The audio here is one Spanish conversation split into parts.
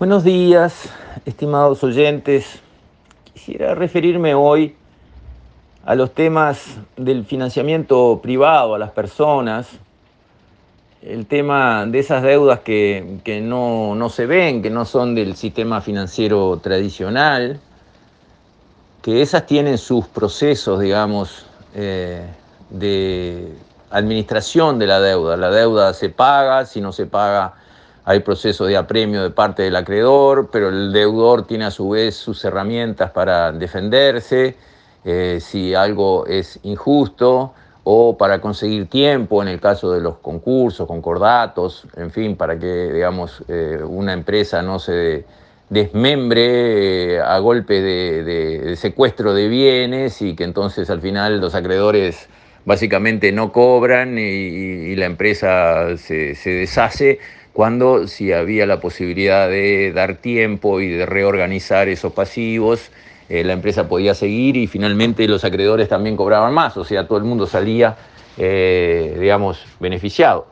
Buenos días, estimados oyentes. Quisiera referirme hoy a los temas del financiamiento privado a las personas, el tema de esas deudas que, que no, no, se ven, que no son del sistema financiero tradicional, que esas tienen sus procesos, digamos, eh, de administración de la deuda. La deuda se paga, si no se paga hay procesos de apremio de parte del acreedor, pero el deudor tiene a su vez sus herramientas para defenderse eh, si algo es injusto o para conseguir tiempo en el caso de los concursos, concordatos, en fin, para que digamos eh, una empresa no se desmembre eh, a golpe de, secuestro de bienes y que entonces al final los acreedores básicamente no cobran y, la empresa se, se deshace cuando si había la posibilidad de dar tiempo y de reorganizar esos pasivos, eh, la empresa podía seguir y finalmente los acreedores también cobraban más, o sea, todo el mundo salía, eh, digamos, beneficiado.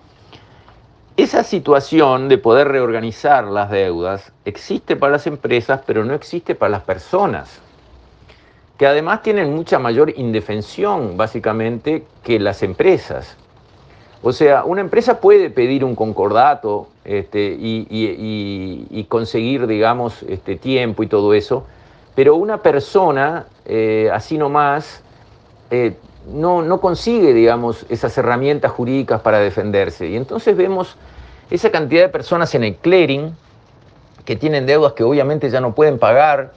Esa situación de poder reorganizar las deudas existe para las empresas, pero no existe para las personas, que además tienen mucha mayor indefensión, básicamente, que las empresas. O sea, una empresa puede pedir un concordato este, y, conseguir, digamos, este, tiempo y todo eso, pero una persona, eh, así nomás, eh, no, no consigue, digamos, esas herramientas jurídicas para defenderse. Y entonces vemos esa cantidad de personas en el clearing que tienen deudas que obviamente ya no pueden pagar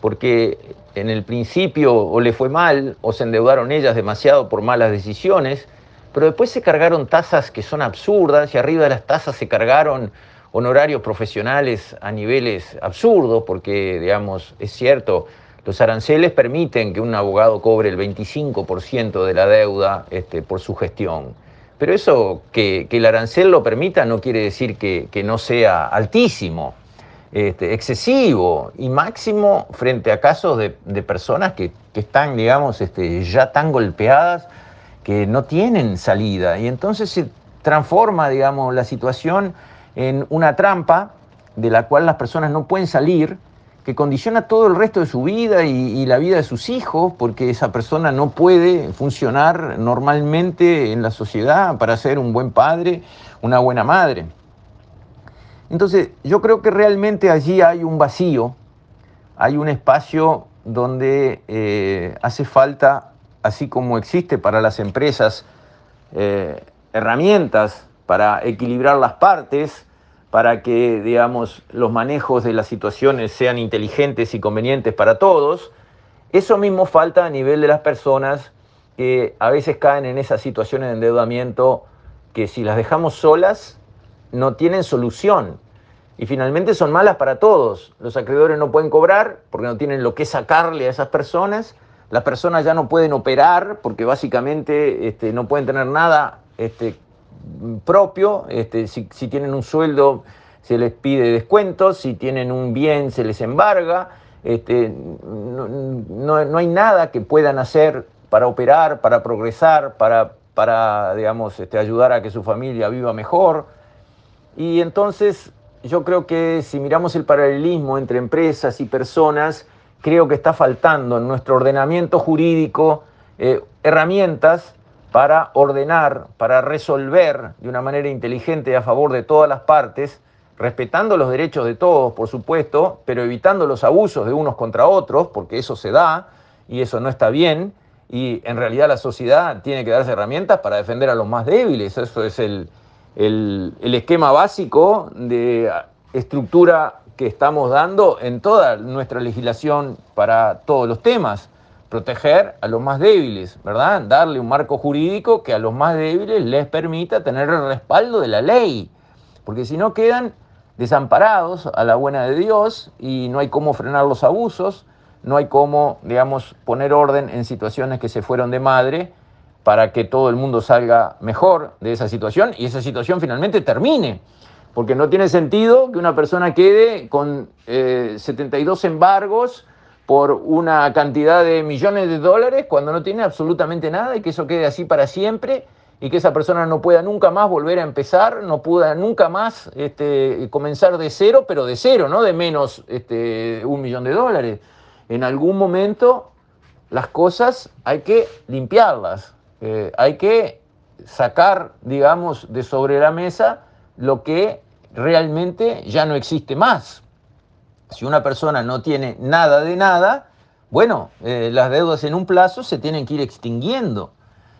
porque en el principio o le fue mal o se endeudaron ellas demasiado por malas decisiones pero después se cargaron tasas que son absurdas y arriba de las tasas se cargaron honorarios profesionales a niveles absurdos, porque, digamos, es cierto, los aranceles permiten que un abogado cobre el 25% de la deuda este, por su gestión. Pero eso, que, el arancel lo permita, no quiere decir que, no sea altísimo, este, excesivo y máximo frente a casos de, personas que, están, digamos, este, ya tan golpeadas que no tienen salida. Y entonces se transforma, digamos, la situación en una trampa de la cual las personas no pueden salir, que condiciona todo el resto de su vida y, la vida de sus hijos, porque esa persona no puede funcionar normalmente en la sociedad para ser un buen padre, una buena madre. Entonces, yo creo que realmente allí hay un vacío, hay un espacio donde eh, hace falta así como existe para las empresas eh, herramientas para equilibrar las partes, para que, digamos, los manejos de las situaciones sean inteligentes y convenientes para todos, eso mismo falta a nivel de las personas que a veces caen en esas situaciones de endeudamiento que si las dejamos solas no tienen solución y finalmente son malas para todos. Los acreedores no pueden cobrar porque no tienen lo que sacarle a esas personas las personas ya no pueden operar porque básicamente este, no pueden tener nada este, propio, este, si, tienen un sueldo se les pide descuentos, si tienen un bien se les embarga, no, hay nada que puedan hacer para operar, para progresar, para, para digamos, ayudar a que su familia viva mejor. Y entonces yo creo que si miramos el paralelismo entre empresas y personas, creo que está faltando en nuestro ordenamiento jurídico eh, herramientas para ordenar, para resolver de una manera inteligente a favor de todas las partes, respetando los derechos de todos, por supuesto, pero evitando los abusos de unos contra otros, porque eso se da y eso no está bien, y en realidad la sociedad tiene que darse herramientas para defender a los más débiles, eso es el, el esquema básico de estructura que estamos dando en toda nuestra legislación para todos los temas. Proteger a los más débiles, ¿verdad? Darle un marco jurídico que a los más débiles les permita tener el respaldo de la ley. Porque si no quedan desamparados a la buena de Dios y no hay cómo frenar los abusos, no hay cómo, digamos, poner orden en situaciones que se fueron de madre para que todo el mundo salga mejor de esa situación y esa situación finalmente termine porque no tiene sentido que una persona quede con 72 eh, embargos por una cantidad de millones de dólares cuando no tiene absolutamente nada y que eso quede así para siempre y que esa persona no pueda nunca más volver a empezar, no pueda nunca más este, comenzar de cero, pero de cero, no de menos este, un millón de dólares. En algún momento las cosas hay que limpiarlas, eh, hay que sacar, digamos, de sobre la mesa lo que realmente ya no existe más. Si una persona no tiene nada de nada, bueno, eh, las deudas en un plazo se tienen que ir extinguiendo.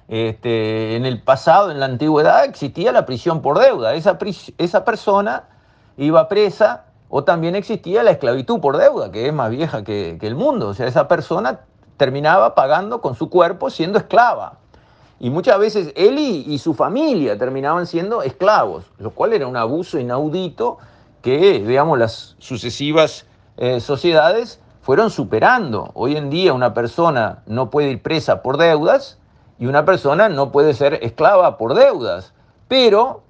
Este, en el pasado, en la antigüedad, existía la prisión por deuda. Esa, esa persona iba presa o también existía la esclavitud por deuda, que es más vieja que, que el mundo. O sea, esa persona terminaba pagando con su cuerpo siendo esclava. Y muchas veces él y, su familia terminaban siendo esclavos, lo cual era un abuso inaudito que, digamos, las sucesivas eh, sociedades fueron superando. Hoy en día una persona no puede ir presa por deudas y una persona no puede ser esclava por deudas. Pero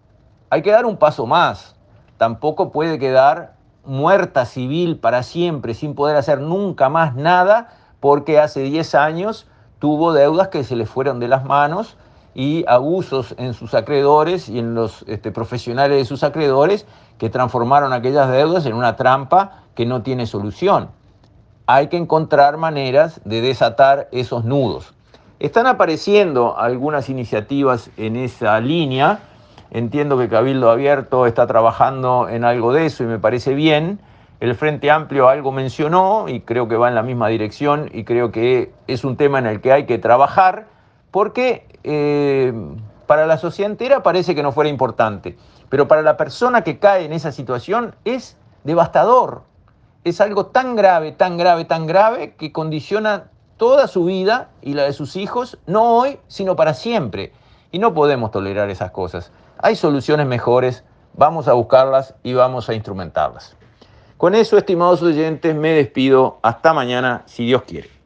hay que dar un paso más. Tampoco puede quedar muerta civil para siempre sin poder hacer nunca más nada porque hace 10 años tuvo deudas que se le fueron de las manos y abusos en sus acreedores y en los este, profesionales de sus acreedores que transformaron aquellas deudas en una trampa que no tiene solución. Hay que encontrar maneras de desatar esos nudos. Están apareciendo algunas iniciativas en esa línea. Entiendo que Cabildo Abierto está trabajando en algo de eso y me parece bien. El Frente Amplio algo mencionó y creo que va en la misma dirección y creo que es un tema en el que hay que trabajar porque eh, para la sociedad entera parece que no fuera importante, pero para la persona que cae en esa situación es devastador. Es algo tan grave, tan grave, tan grave que condiciona toda su vida y la de sus hijos, no hoy, sino para siempre. Y no podemos tolerar esas cosas. Hay soluciones mejores, vamos a buscarlas y vamos a instrumentarlas. Con eso, estimados oyentes, me despido. Hasta mañana, si Dios quiere.